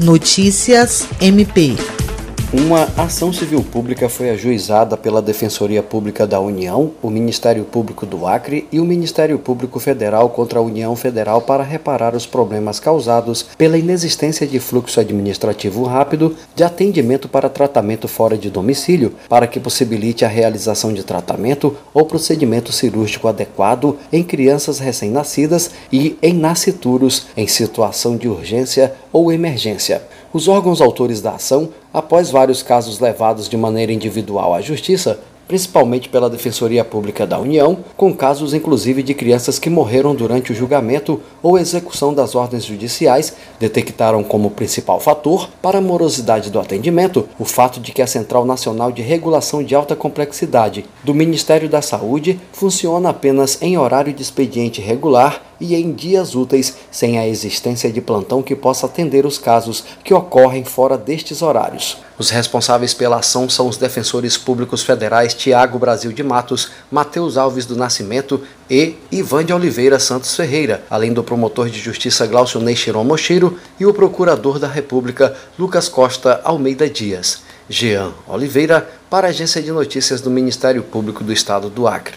Notícias MP. Uma ação civil pública foi ajuizada pela Defensoria Pública da União, o Ministério Público do Acre e o Ministério Público Federal contra a União Federal para reparar os problemas causados pela inexistência de fluxo administrativo rápido de atendimento para tratamento fora de domicílio, para que possibilite a realização de tratamento ou procedimento cirúrgico adequado em crianças recém-nascidas e em nascituros em situação de urgência ou emergência. Os órgãos autores da ação, após vários casos levados de maneira individual à Justiça, principalmente pela Defensoria Pública da União, com casos inclusive de crianças que morreram durante o julgamento ou execução das ordens judiciais, detectaram como principal fator para a morosidade do atendimento o fato de que a Central Nacional de Regulação de Alta Complexidade do Ministério da Saúde funciona apenas em horário de expediente regular e em dias úteis, sem a existência de plantão que possa atender os casos que ocorrem fora destes horários. Os responsáveis pela ação são os defensores públicos federais Tiago Brasil de Matos, Matheus Alves do Nascimento e Ivan de Oliveira Santos Ferreira, além do promotor de justiça Glaucio Neixiron Mochiro e o procurador da República Lucas Costa Almeida Dias. Jean Oliveira, para a Agência de Notícias do Ministério Público do Estado do Acre.